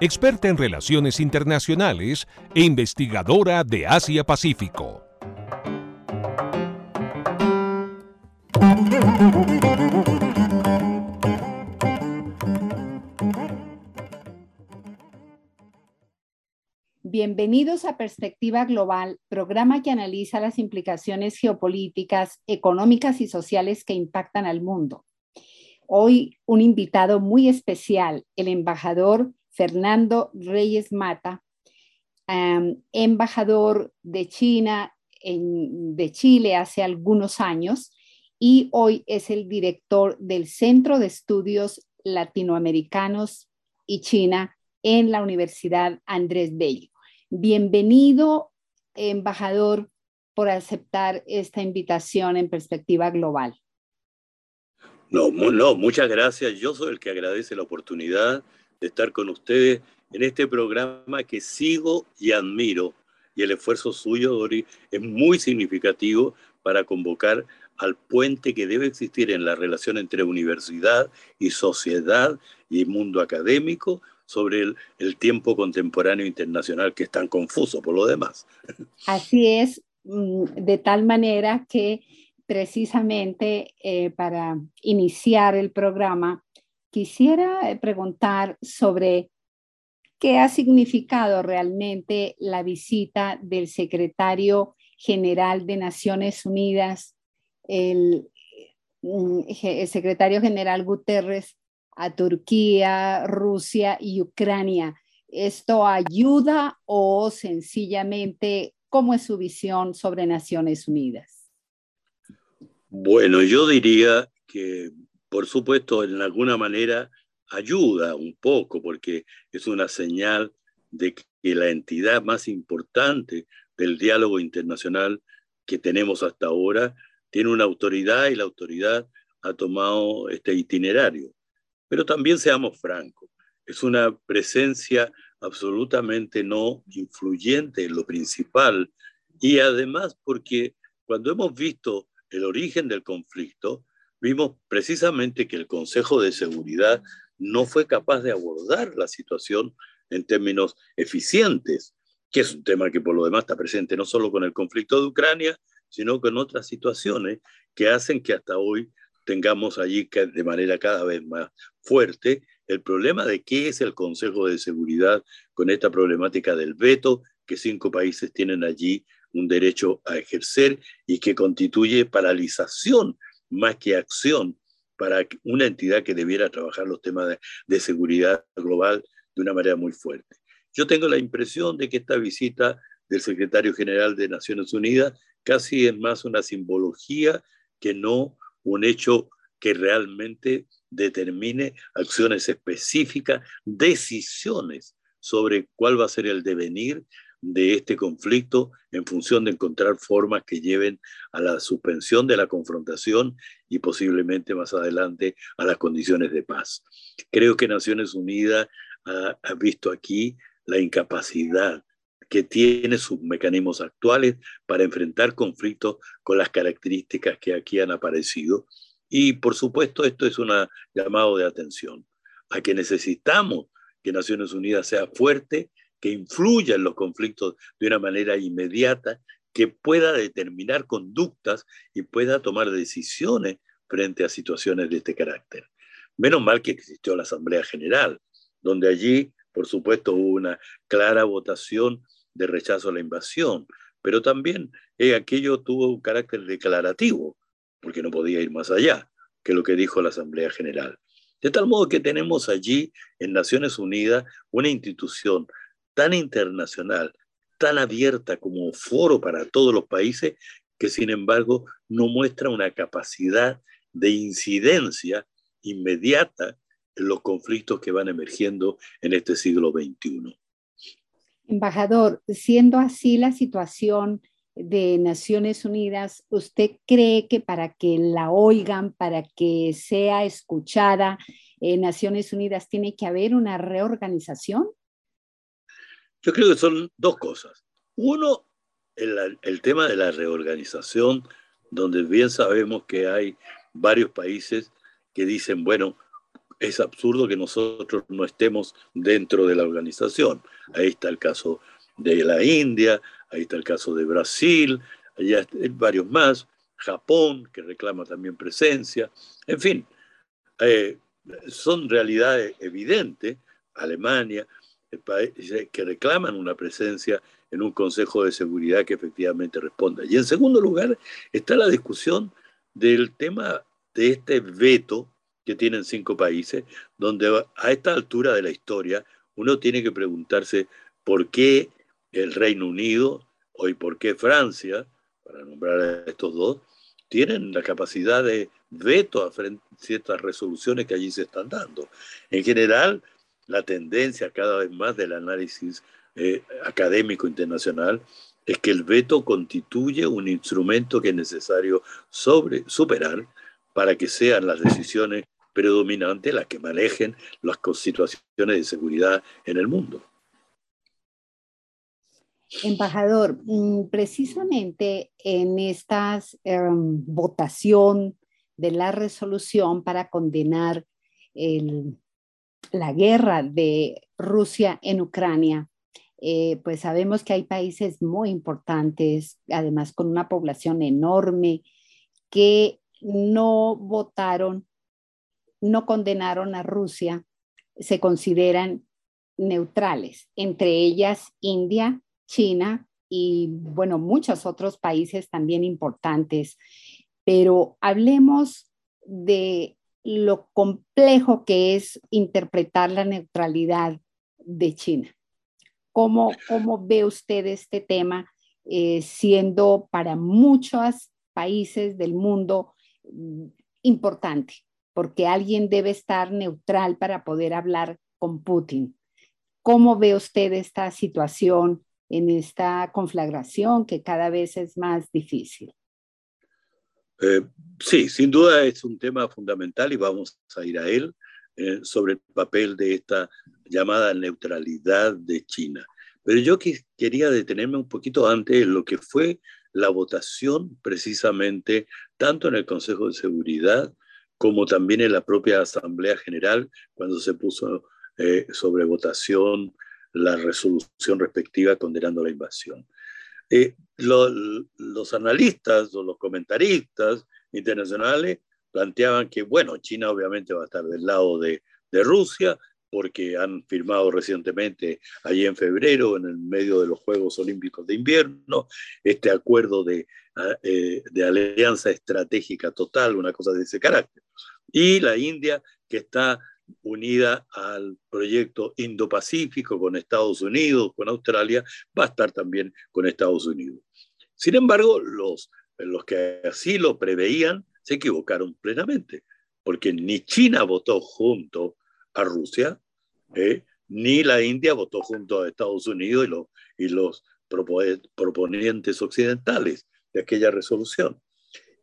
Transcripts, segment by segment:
experta en relaciones internacionales e investigadora de Asia-Pacífico. Bienvenidos a Perspectiva Global, programa que analiza las implicaciones geopolíticas, económicas y sociales que impactan al mundo. Hoy un invitado muy especial, el embajador Fernando Reyes Mata, embajador de China, de Chile hace algunos años y hoy es el director del Centro de Estudios Latinoamericanos y China en la Universidad Andrés Bello. Bienvenido, embajador, por aceptar esta invitación en perspectiva global. No, no, muchas gracias. Yo soy el que agradece la oportunidad de estar con ustedes en este programa que sigo y admiro. Y el esfuerzo suyo, Dori, es muy significativo para convocar al puente que debe existir en la relación entre universidad y sociedad y mundo académico sobre el, tiempo contemporáneo internacional que es tan confuso por lo demás. Así es, mm, de tal manera que precisamente eh, para iniciar el programa, quisiera eh, preguntar sobre qué ha significado realmente la visita del secretario general de Naciones Unidas, mm, el secretario general Guterres, a Turquía, Rusia y Ucrania. ¿Esto ayuda o sencillamente cómo es su visión sobre Naciones Unidas? Bueno, yo diría que, por supuesto, en alguna manera ayuda un poco, porque es una señal de que la entidad más importante del diálogo internacional que tenemos hasta ahora tiene una autoridad y la autoridad ha tomado este itinerario. Pero también seamos francos, es una presencia absolutamente no influyente en lo principal y además porque cuando hemos visto el origen del conflicto, vimos precisamente que el Consejo de Seguridad no fue capaz de abordar la situación en términos eficientes, que es un tema que por lo demás está presente no solo con el conflicto de Ucrania, sino con otras situaciones que hacen que hasta hoy tengamos allí de manera cada vez más fuerte el problema de qué es el Consejo de Seguridad con esta problemática del veto que cinco países tienen allí un derecho a ejercer y que constituye paralización más que acción para una entidad que debiera trabajar los temas de, seguridad global de una manera muy fuerte. Yo tengo la impresión de que esta visita del secretario general de Naciones Unidas casi es más una simbología que no un hecho que realmente determine acciones específicas, decisiones sobre cuál va a ser el devenir de este conflicto en función de encontrar formas que lleven a la suspensión de la confrontación y posiblemente más adelante a las condiciones de paz. Creo que Naciones Unidas ha, visto aquí la incapacidad que tiene sus mecanismos actuales para enfrentar conflictos con las características que aquí han aparecido. Y por supuesto esto es un llamado de atención a que necesitamos que Naciones Unidas sea fuerte, que influya en los conflictos de una manera inmediata, que pueda determinar conductas y pueda tomar decisiones frente a situaciones de este carácter. Menos mal que existió la Asamblea General, donde allí, por supuesto, hubo una clara votación de rechazo a la invasión, pero también eh, aquello tuvo un carácter declarativo, porque no podía ir más allá que lo que dijo la Asamblea General. De tal modo que tenemos allí en Naciones Unidas una institución tan internacional, tan abierta como foro para todos los países, que sin embargo no muestra una capacidad de incidencia inmediata en los conflictos que van emergiendo en este siglo XXI. Embajador, siendo así la situación de Naciones Unidas, ¿usted cree que para que la oigan, para que sea escuchada, en Naciones Unidas tiene que haber una reorganización? Yo creo que son dos cosas. Uno, el, el tema de la reorganización, donde bien sabemos que hay varios países que dicen, bueno, es absurdo que nosotros no estemos dentro de la organización. Ahí está el caso de la India, ahí está el caso de Brasil, hay varios más, Japón, que reclama también presencia, en fin, eh, son realidades evidentes, Alemania, que reclaman una presencia en un Consejo de Seguridad que efectivamente responda. Y en segundo lugar está la discusión del tema de este veto que tienen cinco países, donde a esta altura de la historia uno tiene que preguntarse por qué el Reino Unido o por qué Francia, para nombrar a estos dos, tienen la capacidad de veto a ciertas resoluciones que allí se están dando. En general, la tendencia cada vez más del análisis eh, académico internacional es que el veto constituye un instrumento que es necesario sobre, superar para que sean las decisiones predominantes las que manejen las situaciones de seguridad en el mundo. Embajador, mm, precisamente en esta em, votación de la resolución para condenar la guerra de Rusia en Ucrania, eh, pues sabemos que hay países muy importantes, además con una población enorme, que no votaron, no condenaron a Rusia, se consideran neutrales, entre ellas India, China y, bueno, muchos otros países también importantes. Pero hablemos de lo complejo que es interpretar la neutralidad de China. ¿Cómo, cómo ve usted este tema eh, siendo para muchos países del mundo mm, importante? Porque alguien debe estar neutral para poder hablar con Putin. ¿Cómo ve usted esta situación en esta conflagración que cada vez es más difícil. Eh, sí, sin duda es un tema fundamental y vamos a ir a él eh, sobre el papel de esta llamada neutralidad de China. Pero yo quería detenerme un poquito antes en lo que fue la votación precisamente tanto en el Consejo de Seguridad como también en la propia Asamblea General cuando se puso eh, sobre votación la resolución respectiva condenando la invasión. Eh, los analistas o los comentaristas internacionales planteaban que, bueno, China obviamente va a estar del lado de, de Rusia, porque han firmado recientemente, allí en febrero, en el medio de los Juegos Olímpicos de Invierno, este acuerdo de, eh, de alianza estratégica total, una cosa de ese carácter. Y la India, que está unida al proyecto Indo-Pacífico con Estados Unidos, con Australia, va a estar también con Estados Unidos. Sin embargo, los, los que así lo preveían se equivocaron plenamente, porque ni China votó junto a Rusia, ¿eh? ni la India votó junto a Estados Unidos y los, y los proponentes occidentales de aquella resolución.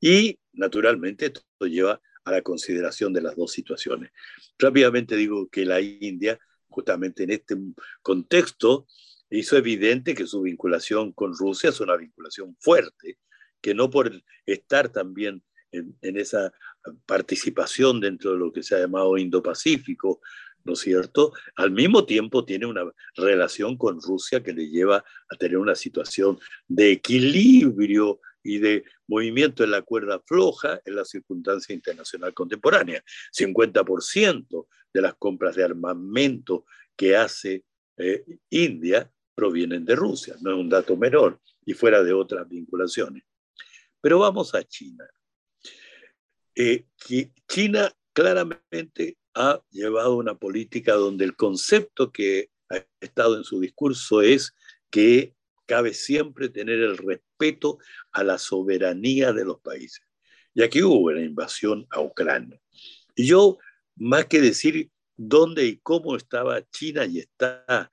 Y naturalmente esto lleva a la consideración de las dos situaciones. Rápidamente digo que la India, justamente en este contexto, hizo evidente que su vinculación con Rusia es una vinculación fuerte, que no por estar también en, esa participación dentro de lo que se ha llamado Indo-Pacífico, ¿no es cierto? Al mismo tiempo tiene una relación con Rusia que le lleva a tener una situación de equilibrio y de movimiento en la cuerda floja en la circunstancia internacional contemporánea. 50% de las compras de armamento que hace eh, India provienen de Rusia, no es un dato menor y fuera de otras vinculaciones. Pero vamos a China. Eh, China claramente ha llevado una política donde el concepto que ha estado en su discurso es que cabe siempre tener el respeto a la soberanía de los países. Y aquí hubo una invasión a Ucrania. Y yo, más que decir dónde y cómo estaba China y está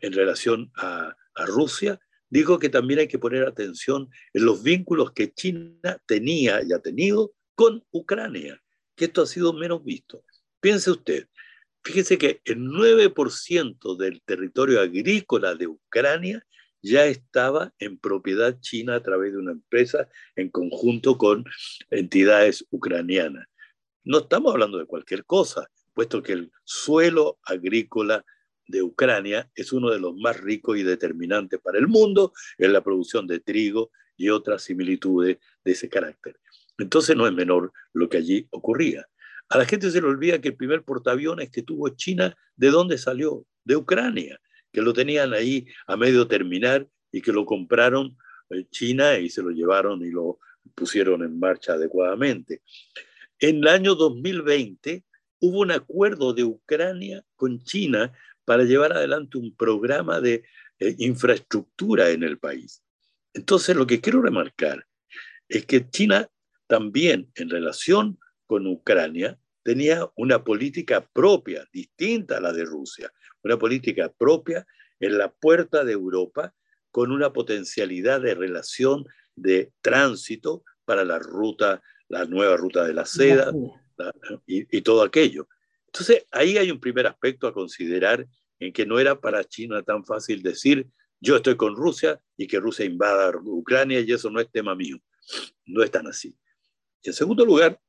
en relación a, a Rusia, dijo que también hay que poner atención en los vínculos que China tenía y ha tenido con Ucrania, que esto ha sido menos visto. Piense usted, fíjese que el 9% del territorio agrícola de Ucrania ya estaba en propiedad china a través de una empresa en conjunto con entidades ucranianas. No estamos hablando de cualquier cosa, puesto que el suelo agrícola de Ucrania es uno de los más ricos y determinantes para el mundo en la producción de trigo y otras similitudes de ese carácter. Entonces no es menor lo que allí ocurría. A la gente se le olvida que el primer portaaviones que tuvo China, ¿de dónde salió? De Ucrania, que lo tenían ahí a medio terminar y que lo compraron China y se lo llevaron y lo pusieron en marcha adecuadamente. En el año 2020 hubo un acuerdo de Ucrania con China para llevar adelante un programa de eh, infraestructura en el país. Entonces, lo que quiero remarcar es que China también en relación con Ucrania tenía una política propia, distinta a la de Rusia, una política propia en la puerta de Europa con una potencialidad de relación de tránsito para la ruta, la nueva ruta de la seda y, y todo aquello. Entonces, ahí hay un primer aspecto a considerar en que no era para China tan fácil decir yo estoy con Rusia y que Rusia invada Ucrania y eso no es tema mío. No es tan así. Y en segundo lugar,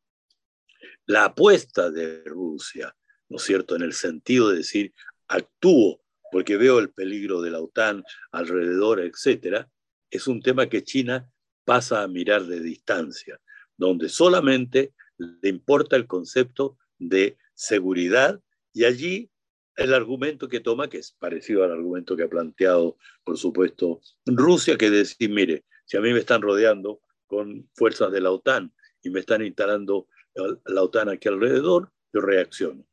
la apuesta de Rusia, ¿no es cierto?, en el sentido de decir actúo porque veo el peligro de la OTAN alrededor, etcétera, es un tema que China pasa a mirar de distancia, donde solamente le importa el concepto de seguridad y allí el argumento que toma, que es parecido al argumento que ha planteado, por supuesto, Rusia, que decir, mire, si a mí me están rodeando con fuerzas de la OTAN y me están instalando la OTAN aquí alrededor, yo reacciono.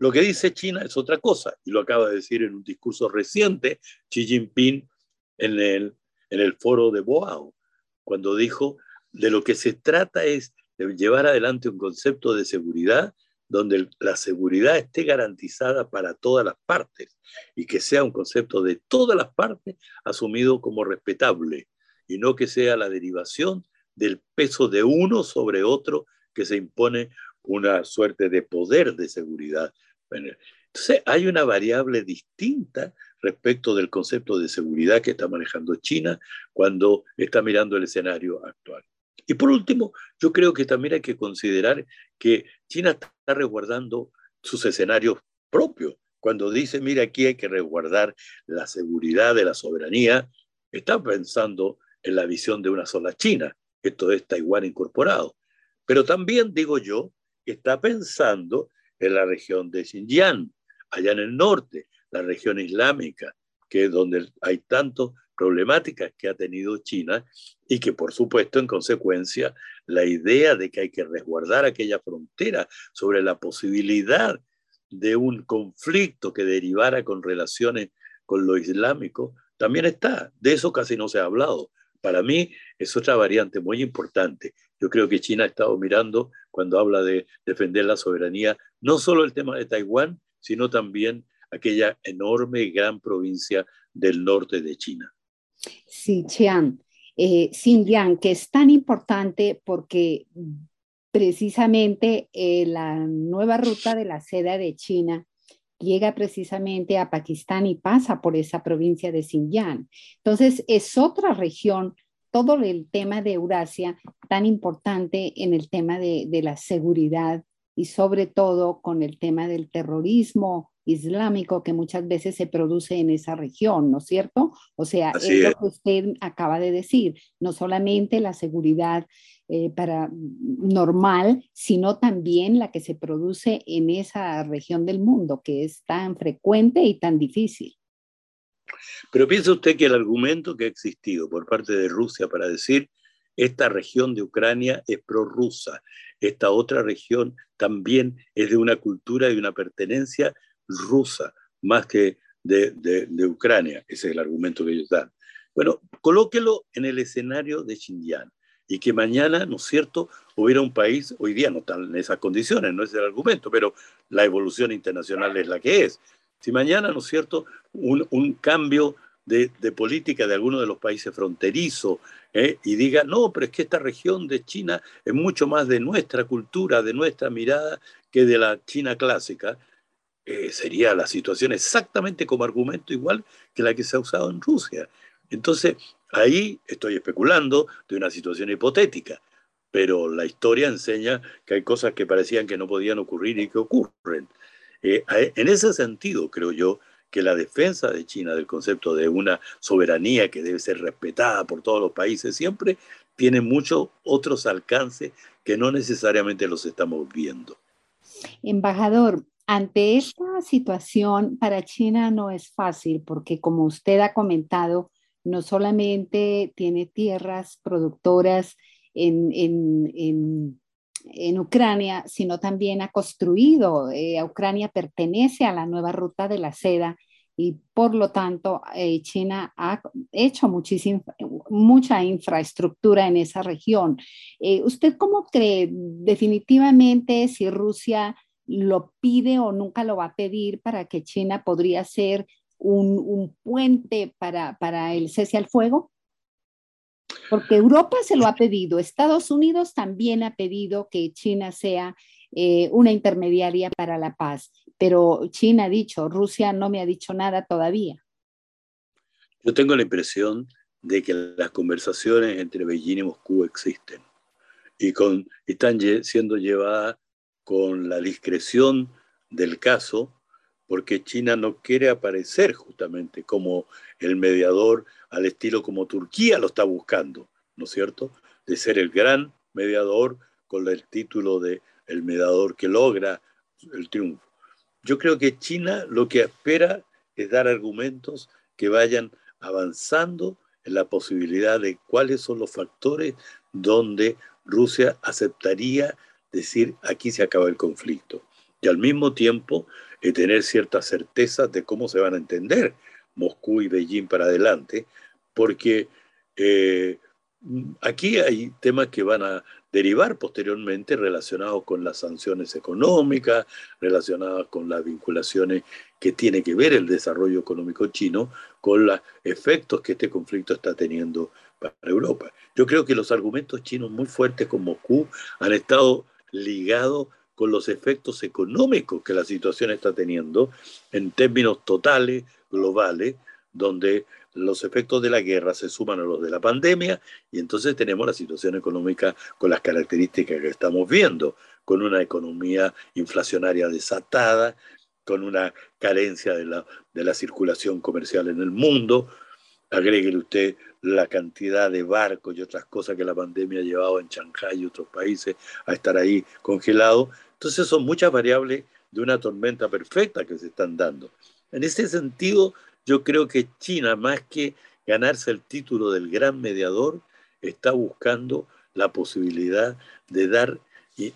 Lo que dice China es otra cosa, y lo acaba de decir en un discurso reciente Xi Jinping en el, en el foro de Boao, cuando dijo, de lo que se trata es de llevar adelante un concepto de seguridad donde la seguridad esté garantizada para todas las partes y que sea un concepto de todas las partes asumido como respetable y no que sea la derivación del peso de uno sobre otro que se impone una suerte de poder de seguridad. Entonces hay una variable distinta respecto del concepto de seguridad que está manejando China cuando está mirando el escenario actual. Y por último, yo creo que también hay que considerar que China está resguardando sus escenarios propios. Cuando dice, mira, aquí hay que resguardar la seguridad de la soberanía, está pensando en la visión de una sola China. Esto es Taiwán incorporado. Pero también, digo yo, está pensando en la región de Xinjiang, allá en el norte, la región islámica, que es donde hay tanto problemáticas que ha tenido China y que por supuesto en consecuencia la idea de que hay que resguardar aquella frontera sobre la posibilidad de un conflicto que derivara con relaciones con lo islámico también está. De eso casi no se ha hablado. Para mí es otra variante muy importante. Yo creo que China ha estado mirando cuando habla de defender la soberanía, no solo el tema de Taiwán, sino también aquella enorme gran provincia del norte de China. Xinjiang, eh, Xinjiang, que es tan importante porque precisamente eh, la nueva ruta de la seda de China llega precisamente a Pakistán y pasa por esa provincia de Xinjiang. Entonces, es otra región, todo el tema de Eurasia tan importante en el tema de, de la seguridad y sobre todo con el tema del terrorismo, islámico que muchas veces se produce en esa región, ¿no es cierto? O sea, es, lo que usted acaba de decir, no solamente la seguridad eh, para normal, sino también la que se produce en esa región del mundo, que es tan frecuente y tan difícil. Pero piensa usted que el argumento que ha existido por parte de Rusia para decir esta región de Ucrania es prorrusa, esta otra región también es de una cultura y una pertenencia rusa más que de, de, Ucrania. Ese es el argumento que ellos dan. Bueno, colóquelo en el escenario de Xinjiang y que mañana, ¿no es cierto?, hubiera un país, hoy día no están en esas condiciones, no es el argumento, pero la evolución internacional es la que es. Si mañana, ¿no es cierto?, un, cambio de, política de alguno de los países fronterizos ¿eh? y diga, no, pero es que esta región de China es mucho más de nuestra cultura, de nuestra mirada, que de la China clásica, eh, sería la situación exactamente como argumento igual que la que se ha usado en Rusia. Entonces, ahí estoy especulando de una situación hipotética, pero la historia enseña que hay cosas que parecían que no podían ocurrir y que ocurren. Eh, en ese sentido, creo yo, que la defensa de China del concepto de una soberanía que debe ser respetada por todos los países siempre tiene muchos otros alcances que no necesariamente los estamos viendo. Embajador, ante esta situación para China no es fácil porque como usted ha comentado, no solamente tiene tierras productoras en, en, Ucrania, sino también ha construido, eh, Ucrania pertenece a la nueva ruta de la seda y por lo tanto eh, China ha hecho muchísima, mucha infraestructura en esa región. Eh, ¿Usted cómo cree definitivamente si Rusia lo pide o nunca lo va a pedir para que China podría ser un, puente para, para el cese al fuego? Porque Europa se lo ha pedido, Estados Unidos también ha pedido que China sea eh, una intermediaria para la paz, pero China ha dicho, Rusia no me ha dicho nada todavía. Yo tengo la impresión de que las conversaciones entre Beijing y Moscú existen y, están siendo llevadas con la discreción del caso, porque China no quiere aparecer justamente como el mediador al estilo como Turquía lo está buscando, ¿no es cierto? De ser el gran mediador con el título de el mediador que logra el triunfo. Yo creo que China lo que espera es dar argumentos que vayan avanzando en la posibilidad de cuáles son los factores donde Rusia aceptaría decir aquí se acaba el conflicto. Y al mismo tiempo eh, tener ciertas certezas de cómo se van a entender Moscú y Beijing para adelante, porque eh, aquí hay temas que van a derivar posteriormente relacionados con las sanciones económicas, relacionadas con las vinculaciones que tiene que ver el desarrollo económico chino con los efectos que este conflicto está teniendo para Europa. Yo creo que los argumentos chinos muy fuertes con Moscú han estado ligados con los efectos económicos que la situación está teniendo en términos totales, globales, donde los efectos de la guerra se suman a los de la pandemia y entonces tenemos la situación económica con las características que estamos viendo, con una economía inflacionaria desatada, con una carencia de la, de la circulación comercial en el mundo. Agréguele usted la cantidad de barcos y otras cosas que la pandemia ha llevado en Shanghai y otros países a estar ahí congelados. Entonces son muchas variables de una tormenta perfecta que se están dando. En ese sentido, yo creo que China, más que ganarse el título del gran mediador, está buscando la posibilidad de dar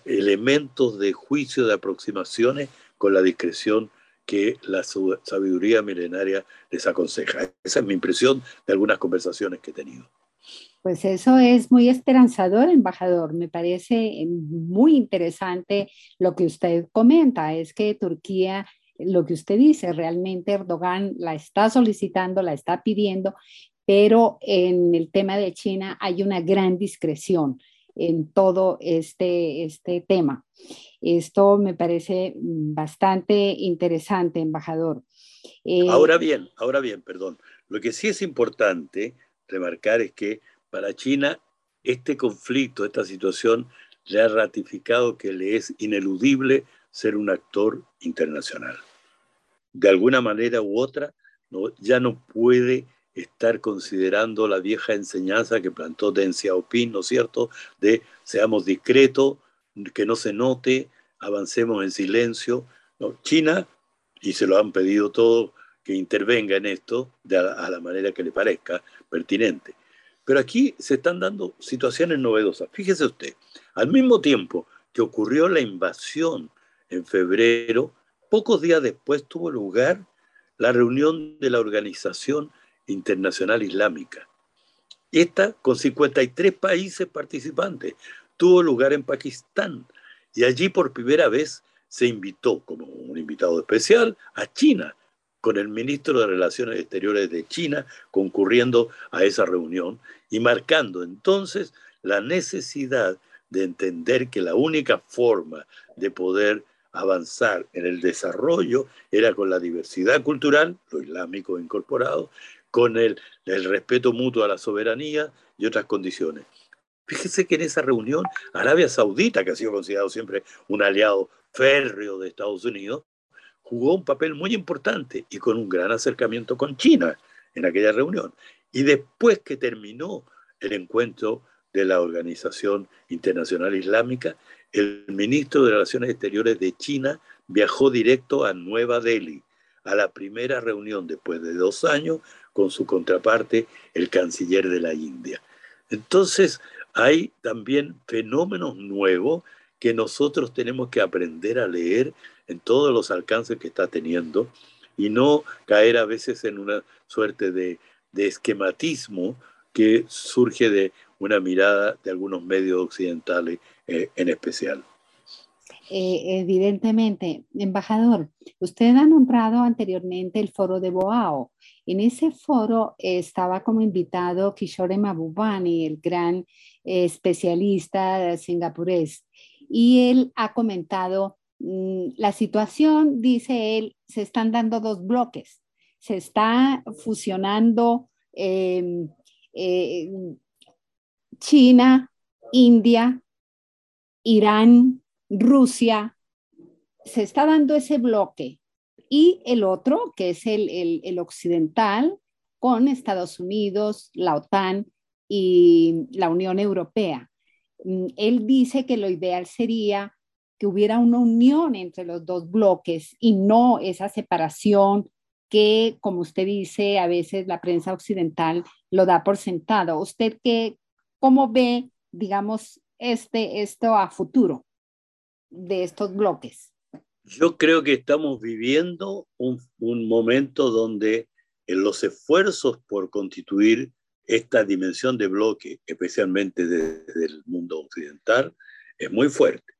elementos de juicio, de aproximaciones con la discreción que la sabiduría milenaria les aconseja. Esa es mi impresión de algunas conversaciones que he tenido. Pues eso es muy esperanzador, embajador. Me parece muy interesante lo que usted comenta, es que Turquía lo que usted dice, realmente Erdogan la está solicitando, la está pidiendo, pero en el tema de China hay una gran discreción en todo este, este tema. Esto me parece bastante interesante, embajador. Eh, ahora bien, ahora bien, perdón. Lo que sí es importante remarcar es que para China este conflicto, esta situación, le ha ratificado que le es ineludible ser un actor internacional. De alguna manera u otra, ya no puede estar considerando la vieja enseñanza que plantó Deng Xiaoping, ¿no es cierto?, de seamos discretos, que no se note, avancemos en silencio. China, y se lo han pedido todos, que intervenga en esto de a, la manera que le parezca pertinente. Pero aquí se están dando situaciones novedosas. Fíjese usted, al mismo tiempo que ocurrió la invasión en febrero, pocos días después tuvo lugar la reunión de la Organización Internacional Islámica. Esta, con 53 países participantes, tuvo lugar en Pakistán y allí por primera vez se invitó como un invitado especial a China con el ministro de Relaciones Exteriores de China concurriendo a esa reunión y marcando entonces la necesidad de entender que la única forma de poder avanzar en el desarrollo era con la diversidad cultural, lo islámico incorporado, con el, respeto mutuo a la soberanía y otras condiciones. Fíjese que en esa reunión Arabia Saudita, que ha sido considerado siempre un aliado férreo de Estados Unidos, jugó un papel muy importante y con un gran acercamiento con China en aquella reunión. Y después que terminó el encuentro de la Organización Internacional Islámica, el ministro de Relaciones Exteriores de China viajó directo a Nueva Delhi, a la primera reunión después de dos años con su contraparte, el canciller de la India. Entonces, hay también fenómenos nuevos que nosotros tenemos que aprender a leer en todos los alcances que está teniendo y no caer a veces en una suerte de, esquematismo que surge de una mirada de algunos medios occidentales eh, en especial. Eh, evidentemente, embajador, usted ha nombrado anteriormente el foro de Boao. En ese foro estaba como invitado Kishore Mabubani, el gran eh, especialista singapurés, y él ha comentado mm, la situación, dice él, se están dando dos bloques. Se está fusionando em, eh, China, India, Irán, Rusia, se está dando ese bloque y el otro, que es el, occidental, con Estados Unidos, la OTAN y la Unión Europea. Mm, él dice que lo ideal sería que hubiera una unión entre los dos bloques y no esa separación que, como usted dice, a veces la prensa occidental lo da por sentado. ¿Usted qué, cómo ve, digamos, este, esto a futuro? de estos bloques? Yo creo que estamos viviendo un, momento donde en los esfuerzos por constituir esta dimensión de bloque, especialmente desde el mundo occidental, es muy fuerte.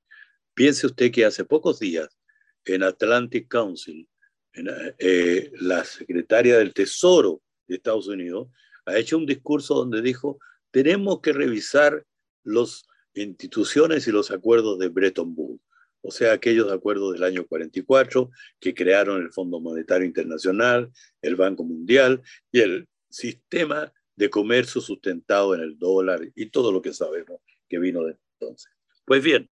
Piense usted que hace pocos días en Atlantic Council, eh, la secretaria del Tesoro de Estados Unidos ha hecho un discurso donde dijo, tenemos que revisar las instituciones y los acuerdos de Bretton Woods o sea, aquellos acuerdos del año 44 que crearon el Fondo Monetario Internacional, el Banco Mundial y el sistema de comercio sustentado en el dólar y todo lo que sabemos que vino de entonces. Pues bien,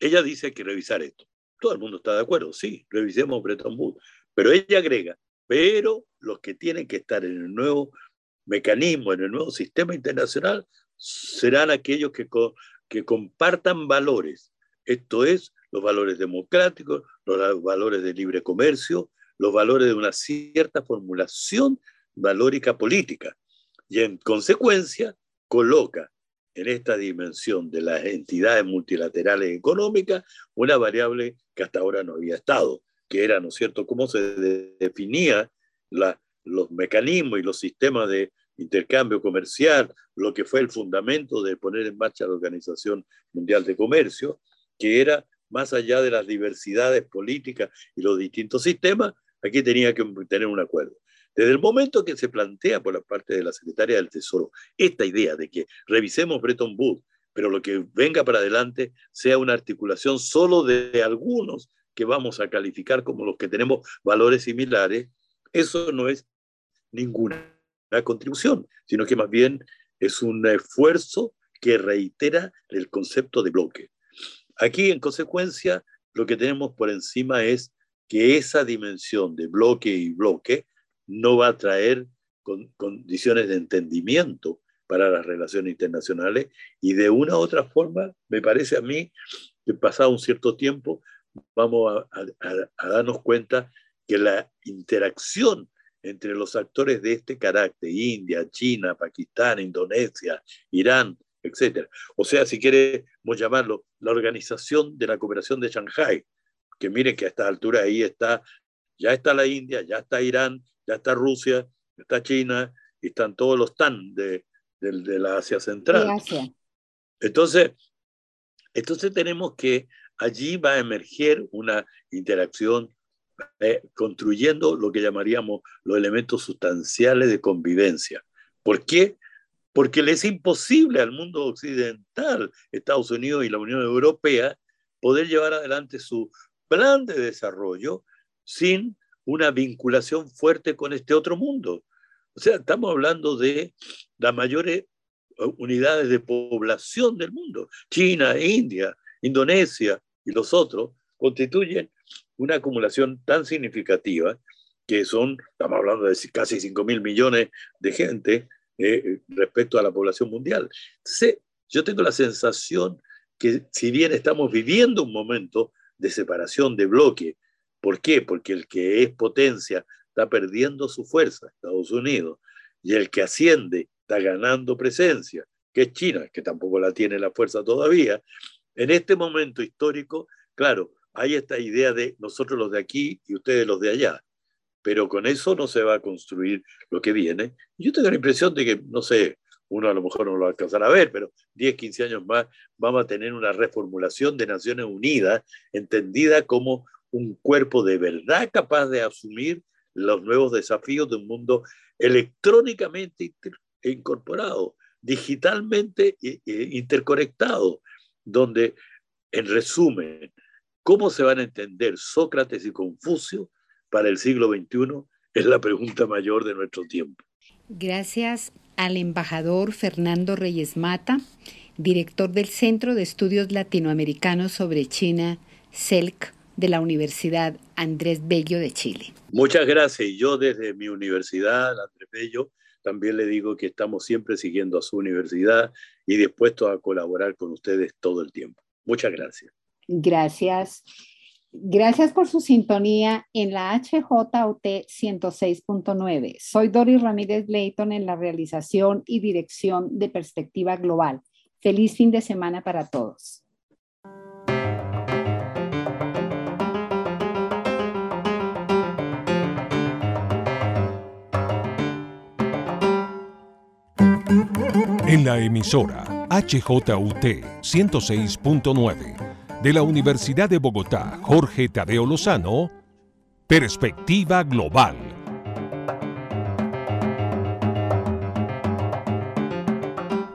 ella dice que revisar esto. Todo el mundo está de acuerdo, sí, revisemos Bretton Woods, pero ella agrega, pero los que tienen que estar en el nuevo mecanismo, en el nuevo sistema internacional, serán aquellos que, que compartan valores esto es, los valores democráticos, los valores de libre comercio, los valores de una cierta formulación valórica política. Y en consecuencia, coloca en esta dimensión de las entidades multilaterales económicas una variable que hasta ahora no había estado, que era, ¿no es cierto?, cómo se definía los mecanismos y los sistemas de intercambio comercial, lo que fue el fundamento de poner en marcha la Organización Mundial de Comercio, que era más allá de las diversidades políticas y los distintos sistemas, aquí tenía que tener un acuerdo. Desde el momento que se plantea por la parte de la Secretaria del Tesoro esta idea de que revisemos Bretton Woods, pero lo que venga para adelante sea una articulación solo de algunos que vamos a calificar como los que tenemos valores similares, eso no es ninguna contribución, sino que más bien es un esfuerzo que reitera el concepto de bloque. Aquí, en consecuencia, lo que tenemos por encima es que esa dimensión de bloque y bloque no va a traer condiciones de entendimiento para las relaciones internacionales. Y de una u otra forma, me parece a mí, que pasado un cierto tiempo, vamos a darnos cuenta que la interacción entre los actores de este carácter, India, China, Pakistán, Indonesia, Irán, etc. O sea, si queremos llamarlo, la Organización de la Cooperación de Shanghai, que miren que a esta altura ahí está, ya está la India, ya está Irán, ya está Rusia, ya está China, y están todos los TAN de, la Asia Central. Entonces, entonces tenemos que allí va a emerger una interacción eh, construyendo lo que llamaríamos los elementos sustanciales de convivencia. ¿Por qué? Porque le es imposible al mundo occidental, Estados Unidos y la Unión Europea, poder llevar adelante su plan de desarrollo sin una vinculación fuerte con este otro mundo. O sea, estamos hablando de las mayores uh, unidades de población del mundo. China, India, Indonesia y los otros constituyen una acumulación tan significativa que son, estamos hablando de casi 5 mil millones de gente eh, respecto a la población mundial. yo tengo la sensación que si bien estamos viviendo un momento de separación de bloque, ¿por qué? Porque el que es potencia está perdiendo su fuerza, Estados Unidos, y el que asciende está ganando presencia, que es China, que tampoco la tiene la fuerza todavía. En este momento histórico, claro, hay esta idea de nosotros los de aquí y ustedes los de allá, pero con eso no se va a construir lo que viene. Yo tengo la impresión de que, no sé, uno a lo mejor no lo alcanzará a ver, pero 10, 15 años más vamos a tener una reformulación de Naciones Unidas entendida como un cuerpo de verdad capaz de asumir los nuevos desafíos de un mundo electrónicamente incorporado, digitalmente interconectado, donde, en resumen, ¿cómo se van a entender Sócrates y Confucio para el siglo XXI? Es la pregunta mayor de nuestro tiempo. Gracias al embajador Fernando Reyes Mata, director del Centro de Estudios Latinoamericanos sobre China, CELC, de la Universidad Andrés Bello de Chile. Muchas gracias. Y yo desde mi universidad, Andrés Bello, también le digo que estamos siempre siguiendo a su universidad y dispuestos a colaborar con ustedes todo el tiempo. Muchas gracias. Gracias. Gracias por su sintonía en la HJUT 106.9. Soy Doris Ramírez Leighton en la realización y dirección de Perspectiva Global. Feliz fin de semana para todos. En la emisora HJUT 106.9 de la Universidad de Bogotá, Jorge Tadeo Lozano, Perspectiva Global.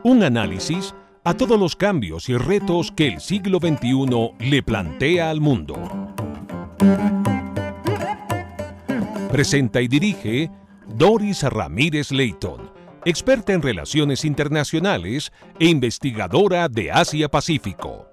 Un análisis a todos los cambios y retos que el siglo XXI le plantea al mundo. Presenta y dirige Doris Ramírez Leighton experta en relaciones internacionales e investigadora de Asia-Pacífico.